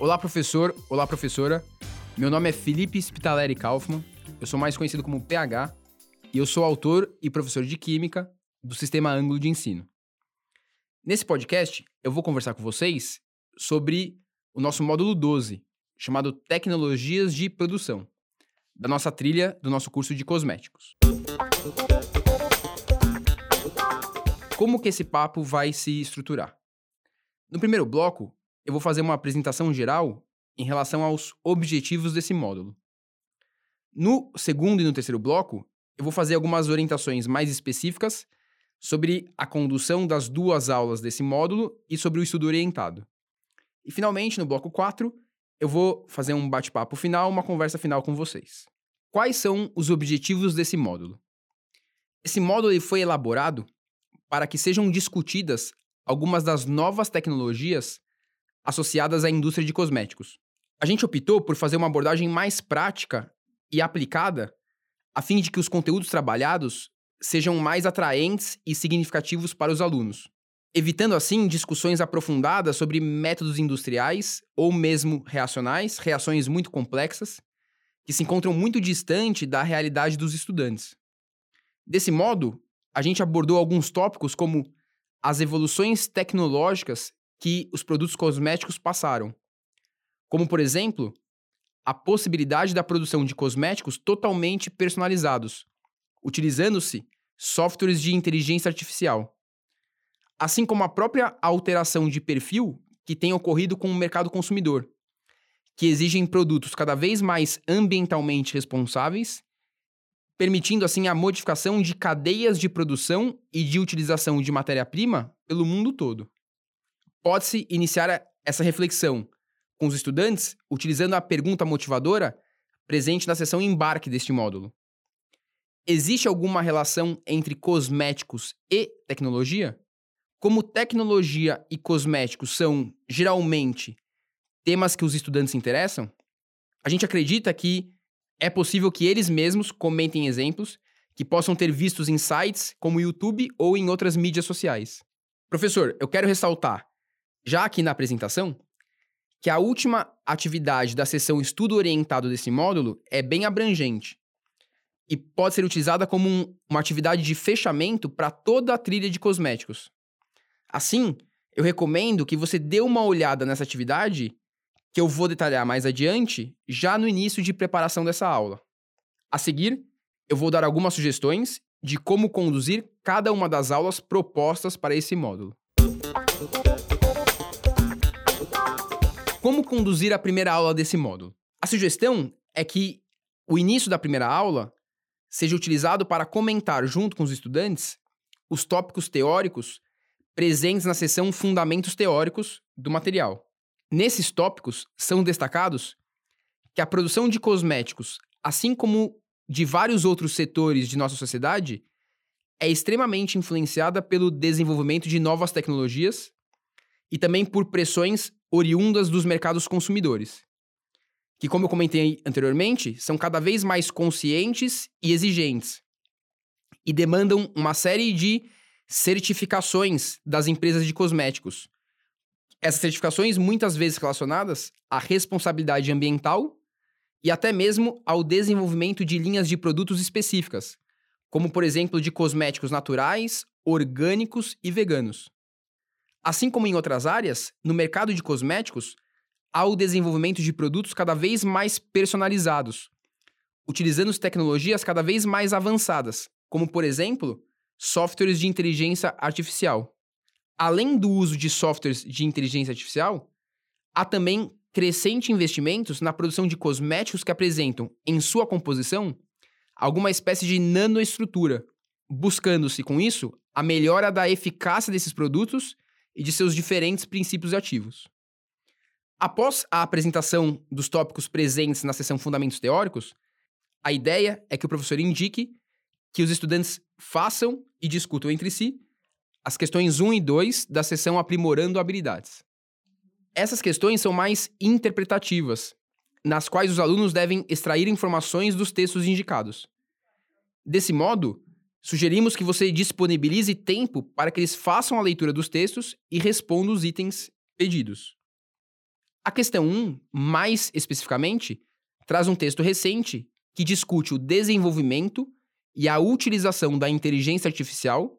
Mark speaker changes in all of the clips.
Speaker 1: Olá, professor. Olá, professora. Meu nome é Felipe Spitaleri Kaufmann. Eu sou mais conhecido como PH e eu sou autor e professor de Química do Sistema Ângulo de Ensino. Nesse podcast, eu vou conversar com vocês sobre o nosso módulo 12, chamado Tecnologias de Produção, da nossa trilha do nosso curso de cosméticos. Como que esse papo vai se estruturar? No primeiro bloco, eu vou fazer uma apresentação geral em relação aos objetivos desse módulo. No segundo e no terceiro bloco, eu vou fazer algumas orientações mais específicas sobre a condução das duas aulas desse módulo e sobre o estudo orientado. E finalmente, no bloco 4, eu vou fazer um bate-papo final, uma conversa final com vocês. Quais são os objetivos desse módulo? Esse módulo foi elaborado para que sejam discutidas algumas das novas tecnologias associadas à indústria de cosméticos. A gente optou por fazer uma abordagem mais prática e aplicada, a fim de que os conteúdos trabalhados sejam mais atraentes e significativos para os alunos, evitando assim discussões aprofundadas sobre métodos industriais ou mesmo reacionais, reações muito complexas, que se encontram muito distante da realidade dos estudantes. Desse modo, a gente abordou alguns tópicos como as evoluções tecnológicas que os produtos cosméticos passaram. Como, por exemplo, a possibilidade da produção de cosméticos totalmente personalizados, utilizando-se softwares de inteligência artificial. Assim como a própria alteração de perfil que tem ocorrido com o mercado consumidor, que exigem produtos cada vez mais ambientalmente responsáveis, permitindo assim a modificação de cadeias de produção e de utilização de matéria-prima pelo mundo todo pode-se iniciar essa reflexão com os estudantes utilizando a pergunta motivadora presente na seção embarque deste módulo. Existe alguma relação entre cosméticos e tecnologia? Como tecnologia e cosméticos são, geralmente, temas que os estudantes interessam, a gente acredita que é possível que eles mesmos comentem exemplos que possam ter vistos em sites como o YouTube ou em outras mídias sociais. Professor, eu quero ressaltar já aqui na apresentação, que a última atividade da sessão estudo orientado desse módulo é bem abrangente e pode ser utilizada como um, uma atividade de fechamento para toda a trilha de cosméticos. Assim, eu recomendo que você dê uma olhada nessa atividade, que eu vou detalhar mais adiante, já no início de preparação dessa aula. A seguir, eu vou dar algumas sugestões de como conduzir cada uma das aulas propostas para esse módulo. Como conduzir a primeira aula desse módulo? A sugestão é que o início da primeira aula seja utilizado para comentar junto com os estudantes os tópicos teóricos presentes na seção Fundamentos Teóricos do material. Nesses tópicos são destacados que a produção de cosméticos, assim como de vários outros setores de nossa sociedade, é extremamente influenciada pelo desenvolvimento de novas tecnologias e também por pressões oriundas dos mercados consumidores, que, como eu comentei anteriormente, são cada vez mais conscientes e exigentes e demandam uma série de certificações das empresas de cosméticos. Essas certificações muitas vezes relacionadas à responsabilidade ambiental e até mesmo ao desenvolvimento de linhas de produtos específicas, como por exemplo de cosméticos naturais, orgânicos e veganos. Assim como em outras áreas, no mercado de cosméticos, há o desenvolvimento de produtos cada vez mais personalizados, utilizando tecnologias cada vez mais avançadas, como, por exemplo, softwares de inteligência artificial. Além do uso de softwares de inteligência artificial, há também crescente investimentos na produção de cosméticos que apresentam, em sua composição, alguma espécie de nanoestrutura, buscando-se, com isso, a melhora da eficácia desses produtos e de seus diferentes princípios ativos. Após a apresentação dos tópicos presentes na sessão Fundamentos Teóricos, a ideia é que o professor indique que os estudantes façam e discutam entre si as questões 1 e 2 da sessão Aprimorando Habilidades. Essas questões são mais interpretativas, nas quais os alunos devem extrair informações dos textos indicados. Desse modo, Sugerimos que você disponibilize tempo para que eles façam a leitura dos textos e respondam os itens pedidos. A questão 1, mais especificamente, traz um texto recente que discute o desenvolvimento e a utilização da inteligência artificial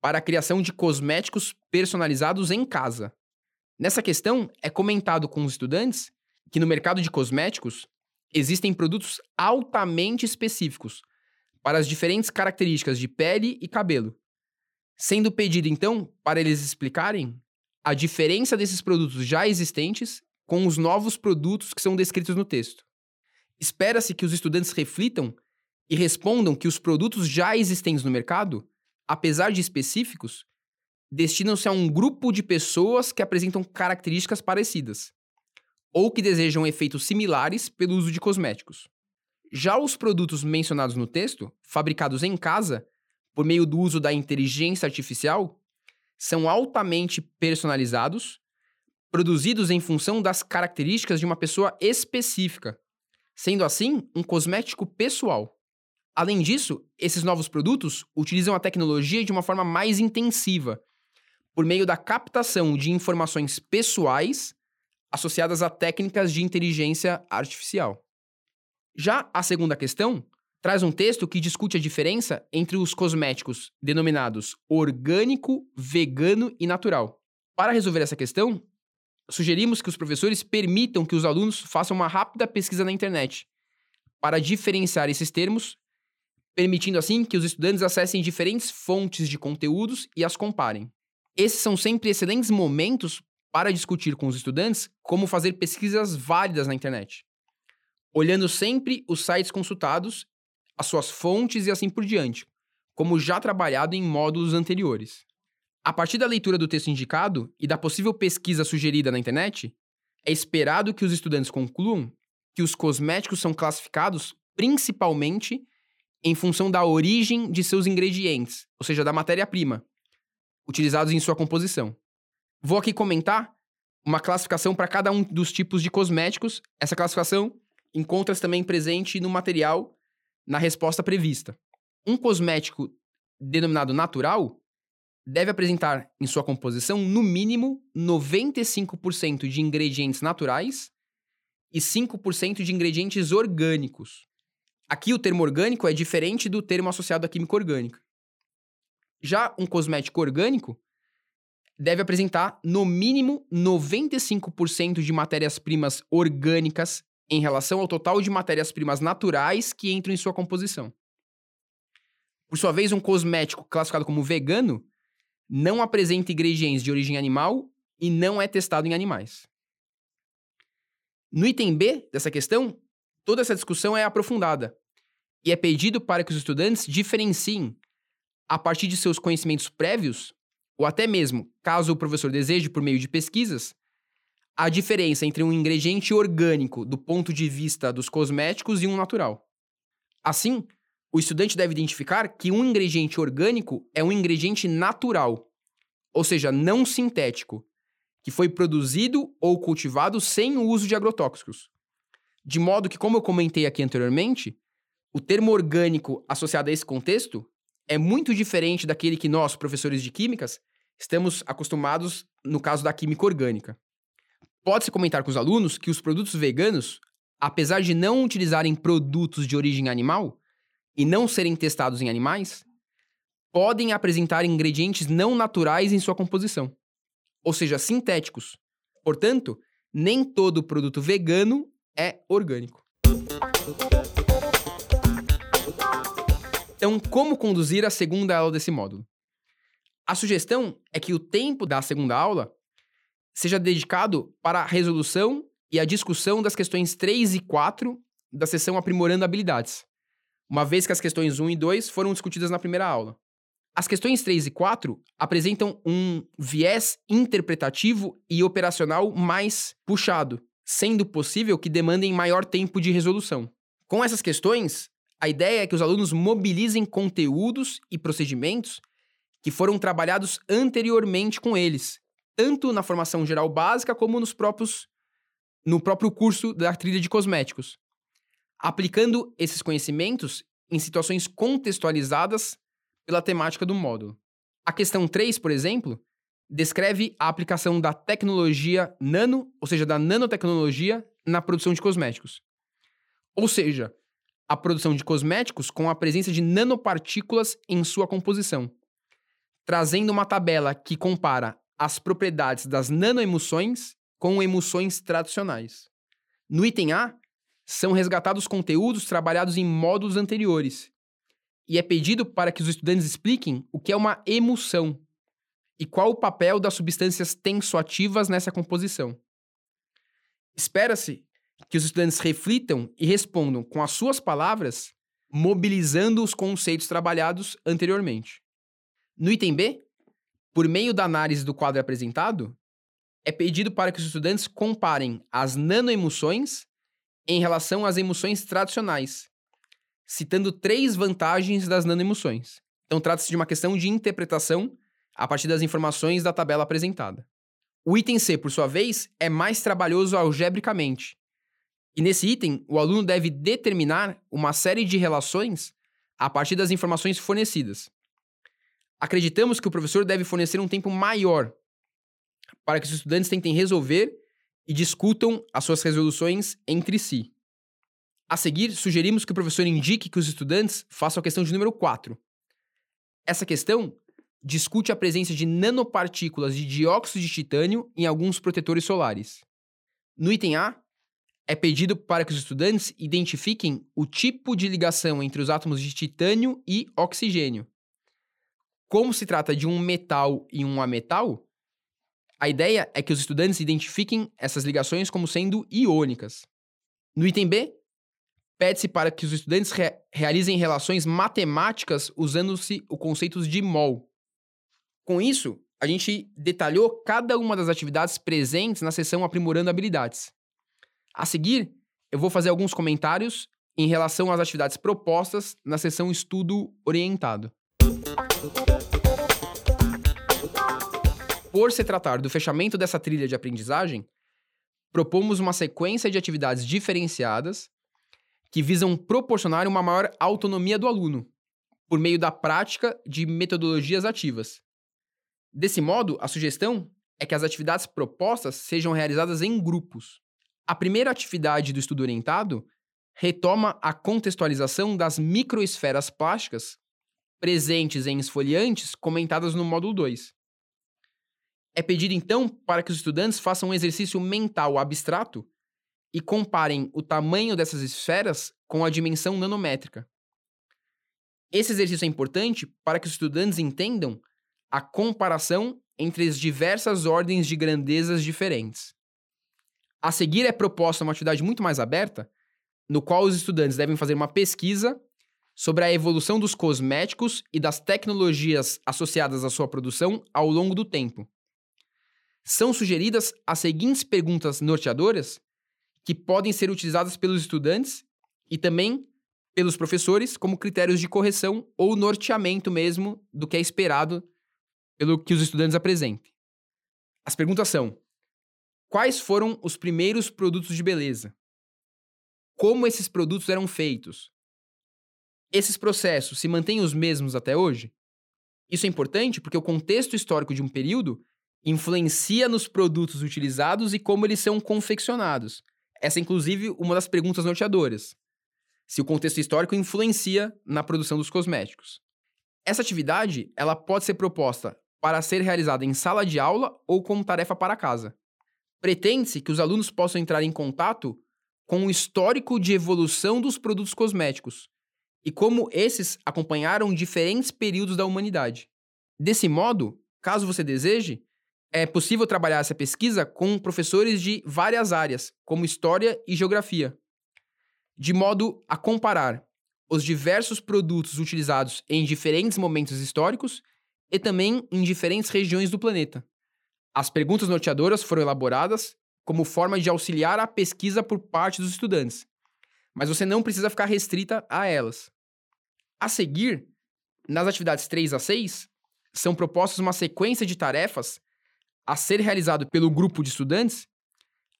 Speaker 1: para a criação de cosméticos personalizados em casa. Nessa questão, é comentado com os estudantes que no mercado de cosméticos existem produtos altamente específicos para as diferentes características de pele e cabelo, sendo pedido então para eles explicarem a diferença desses produtos já existentes com os novos produtos que são descritos no texto. Espera-se que os estudantes reflitam e respondam que os produtos já existentes no mercado, apesar de específicos, destinam-se a um grupo de pessoas que apresentam características parecidas ou que desejam efeitos similares pelo uso de cosméticos. Já os produtos mencionados no texto, fabricados em casa, por meio do uso da inteligência artificial, são altamente personalizados, produzidos em função das características de uma pessoa específica, sendo assim um cosmético pessoal. Além disso, esses novos produtos utilizam a tecnologia de uma forma mais intensiva, por meio da captação de informações pessoais associadas a técnicas de inteligência artificial. Já a segunda questão traz um texto que discute a diferença entre os cosméticos denominados orgânico, vegano e natural. Para resolver essa questão, sugerimos que os professores permitam que os alunos façam uma rápida pesquisa na internet para diferenciar esses termos, permitindo assim que os estudantes acessem diferentes fontes de conteúdos e as comparem. Esses são sempre excelentes momentos para discutir com os estudantes como fazer pesquisas válidas na internet, olhando sempre os sites consultados, as suas fontes e assim por diante, como já trabalhado em módulos anteriores. A partir da leitura do texto indicado e da possível pesquisa sugerida na internet, é esperado que os estudantes concluam que os cosméticos são classificados principalmente em função da origem de seus ingredientes, ou seja, da matéria-prima, utilizados em sua composição. Vou aqui comentar uma classificação para cada um dos tipos de cosméticos. Essa classificação encontra-se também presente no material na resposta prevista. Um cosmético denominado natural deve apresentar em sua composição, no mínimo, 95% de ingredientes naturais e 5% de ingredientes orgânicos. Aqui o termo orgânico é diferente do termo associado à química orgânica. Já um cosmético orgânico deve apresentar no mínimo 95% de matérias-primas orgânicas em relação ao total de matérias-primas naturais que entram em sua composição. Por sua vez, um cosmético classificado como vegano não apresenta ingredientes de origem animal e não é testado em animais. No item B dessa questão, toda essa discussão é aprofundada e é pedido para que os estudantes diferenciem, a partir de seus conhecimentos prévios, ou até mesmo, caso o professor deseje por meio de pesquisas, a diferença entre um ingrediente orgânico do ponto de vista dos cosméticos e um natural. Assim, o estudante deve identificar que um ingrediente orgânico é um ingrediente natural, ou seja, não sintético, que foi produzido ou cultivado sem o uso de agrotóxicos. De modo que, como eu comentei aqui anteriormente, o termo orgânico associado a esse contexto é muito diferente daquele que nós, professores de químicas, estamos acostumados no caso da química orgânica. Pode-se comentar com os alunos que os produtos veganos, apesar de não utilizarem produtos de origem animal e não serem testados em animais, podem apresentar ingredientes não naturais em sua composição, ou seja, sintéticos. Portanto, nem todo produto vegano é orgânico. Então, como conduzir a segunda aula desse módulo? A sugestão é que o tempo da segunda aula seja dedicado para a resolução e a discussão das questões 3 e 4 da sessão Aprimorando Habilidades, uma vez que as questões 1 e 2 foram discutidas na primeira aula. As questões 3 e 4 apresentam um viés interpretativo e operacional mais puxado, sendo possível que demandem maior tempo de resolução. Com essas questões, a ideia é que os alunos mobilizem conteúdos e procedimentos que foram trabalhados anteriormente com eles, tanto na formação geral básica como nos próprios no próprio curso da trilha de cosméticos, aplicando esses conhecimentos em situações contextualizadas pela temática do módulo. A questão 3, por exemplo, descreve a aplicação da tecnologia nano, ou seja, da nanotecnologia, na produção de cosméticos. Ou seja, a produção de cosméticos com a presença de nanopartículas em sua composição, trazendo uma tabela que compara as propriedades das nanoemulsões com emulsões tradicionais. No item A, são resgatados conteúdos trabalhados em módulos anteriores, e é pedido para que os estudantes expliquem o que é uma emulsão e qual o papel das substâncias tensoativas nessa composição. Espera-se que os estudantes reflitam e respondam com as suas palavras, mobilizando os conceitos trabalhados anteriormente. No item B, por meio da análise do quadro apresentado, é pedido para que os estudantes comparem as nanoemulsões em relação às emulsões tradicionais, citando três vantagens das nanoemulsões. Então, trata-se de uma questão de interpretação a partir das informações da tabela apresentada. O item C, por sua vez, é mais trabalhoso algebricamente. E nesse item, o aluno deve determinar uma série de relações a partir das informações fornecidas. Acreditamos que o professor deve fornecer um tempo maior para que os estudantes tentem resolver e discutam as suas resoluções entre si. A seguir, sugerimos que o professor indique que os estudantes façam a questão de número 4. Essa questão discute a presença de nanopartículas de dióxido de titânio em alguns protetores solares. No item A, é pedido para que os estudantes identifiquem o tipo de ligação entre os átomos de titânio e oxigênio. Como se trata de um metal e um ametal, a ideia é que os estudantes identifiquem essas ligações como sendo iônicas. No item B, pede-se para que os estudantes re realizem relações matemáticas usando-se o conceito de mol. Com isso, a gente detalhou cada uma das atividades presentes na sessão Aprimorando Habilidades. A seguir, eu vou fazer alguns comentários em relação às atividades propostas na sessão Estudo Orientado. Por se tratar do fechamento dessa trilha de aprendizagem, propomos uma sequência de atividades diferenciadas que visam proporcionar uma maior autonomia do aluno, por meio da prática de metodologias ativas. Desse modo, a sugestão é que as atividades propostas sejam realizadas em grupos. A primeira atividade do estudo orientado retoma a contextualização das microesferas plásticas presentes em esfoliantes comentadas no módulo 2. É pedido então para que os estudantes façam um exercício mental abstrato e comparem o tamanho dessas esferas com a dimensão nanométrica. Esse exercício é importante para que os estudantes entendam a comparação entre as diversas ordens de grandezas diferentes. A seguir é proposta uma atividade muito mais aberta, no qual os estudantes devem fazer uma pesquisa sobre a evolução dos cosméticos e das tecnologias associadas à sua produção ao longo do tempo. São sugeridas as seguintes perguntas norteadoras que podem ser utilizadas pelos estudantes e também pelos professores como critérios de correção ou norteamento mesmo do que é esperado pelo que os estudantes apresentem. As perguntas são: quais foram os primeiros produtos de beleza? Como esses produtos eram feitos? Esses processos se mantêm os mesmos até hoje? Isso é importante porque o contexto histórico de um período influencia nos produtos utilizados e como eles são confeccionados, essa é, inclusive, uma das perguntas norteadoras. Se o contexto histórico influencia na produção dos cosméticos. Essa atividade ela pode ser proposta para ser realizada em sala de aula ou como tarefa para casa. Pretende-se que os alunos possam entrar em contato com o histórico de evolução dos produtos cosméticos e como esses acompanharam diferentes períodos da humanidade. Desse modo, caso você deseje, é possível trabalhar essa pesquisa com professores de várias áreas, como história e geografia, de modo a comparar os diversos produtos utilizados em diferentes momentos históricos e também em diferentes regiões do planeta. As perguntas norteadoras foram elaboradas como forma de auxiliar a pesquisa por parte dos estudantes, mas você não precisa ficar restrita a elas. A seguir, nas atividades 3 a 6, são propostas uma sequência de tarefas a ser realizado pelo grupo de estudantes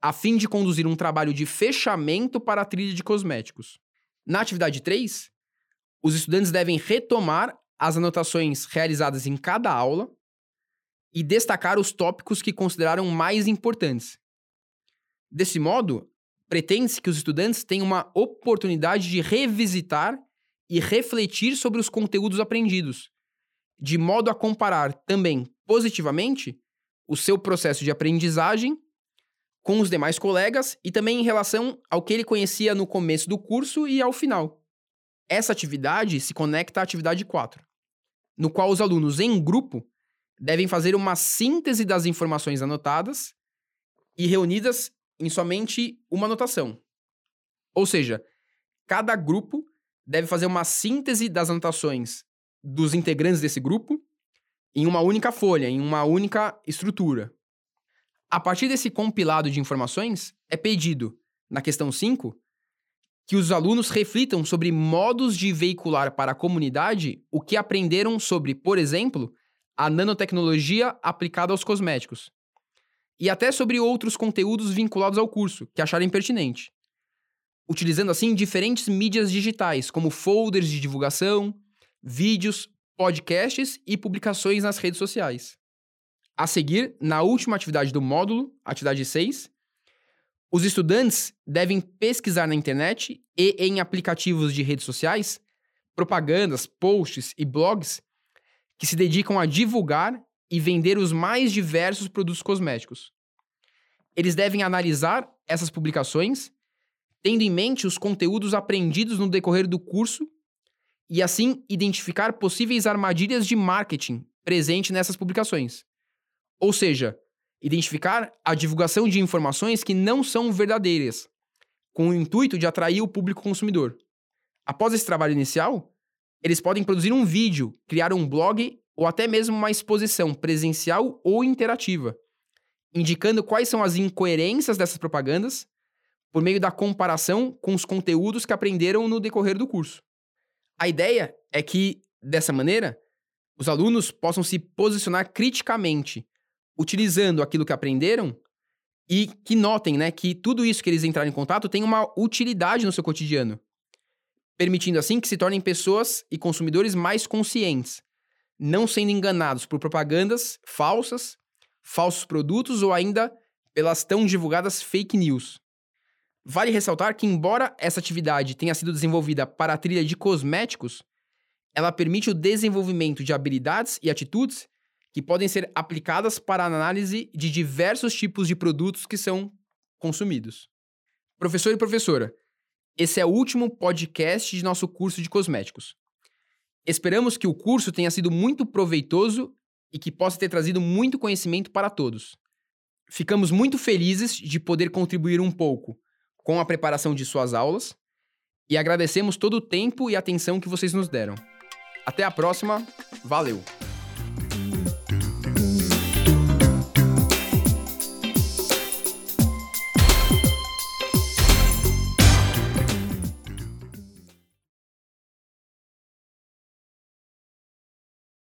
Speaker 1: a fim de conduzir um trabalho de fechamento para a trilha de cosméticos. Na atividade 3, os estudantes devem retomar as anotações realizadas em cada aula, e destacar os tópicos que consideraram mais importantes. Desse modo, pretende-se que os estudantes tenham uma oportunidade de revisitar e refletir sobre os conteúdos aprendidos, de modo a comparar também positivamente o seu processo de aprendizagem com os demais colegas e também em relação ao que ele conhecia no começo do curso e ao final. Essa atividade se conecta à atividade 4, no qual os alunos em grupo devem fazer uma síntese das informações anotadas e reunidas em somente uma anotação. Ou seja, cada grupo deve fazer uma síntese das anotações dos integrantes desse grupo em uma única folha, em uma única estrutura. A partir desse compilado de informações, é pedido, na questão 5, que os alunos reflitam sobre modos de veicular para a comunidade o que aprenderam sobre, por exemplo, a nanotecnologia aplicada aos cosméticos, e até sobre outros conteúdos vinculados ao curso que acharem pertinente, utilizando assim diferentes mídias digitais, como folders de divulgação, vídeos, podcasts e publicações nas redes sociais. A seguir, na última atividade do módulo, atividade 6, os estudantes devem pesquisar na internet e em aplicativos de redes sociais propagandas, posts e blogs que se dedicam a divulgar e vender os mais diversos produtos cosméticos. Eles devem analisar essas publicações, tendo em mente os conteúdos aprendidos no decorrer do curso e assim identificar possíveis armadilhas de marketing presentes nessas publicações. Ou seja, identificar a divulgação de informações que não são verdadeiras, com o intuito de atrair o público consumidor. Após esse trabalho inicial, eles podem produzir um vídeo, criar um blog ou até mesmo uma exposição presencial ou interativa, indicando quais são as incoerências dessas propagandas por meio da comparação com os conteúdos que aprenderam no decorrer do curso. A ideia é que, dessa maneira, os alunos possam se posicionar criticamente, utilizando aquilo que aprenderam e que notem né, que tudo isso que eles entraram em contato tem uma utilidade no seu cotidiano, permitindo assim que se tornem pessoas e consumidores mais conscientes, não sendo enganados por propagandas falsas, falsos produtos ou ainda pelas tão divulgadas fake news. Vale ressaltar que, embora essa atividade tenha sido desenvolvida para a trilha de cosméticos, ela permite o desenvolvimento de habilidades e atitudes que podem ser aplicadas para a análise de diversos tipos de produtos que são consumidos. Professor e professora, esse é o último podcast de nosso curso de cosméticos. Esperamos que o curso tenha sido muito proveitoso e que possa ter trazido muito conhecimento para todos. Ficamos muito felizes de poder contribuir um pouco com a preparação de suas aulas e agradecemos todo o tempo e atenção que vocês nos deram. Até a próxima, valeu!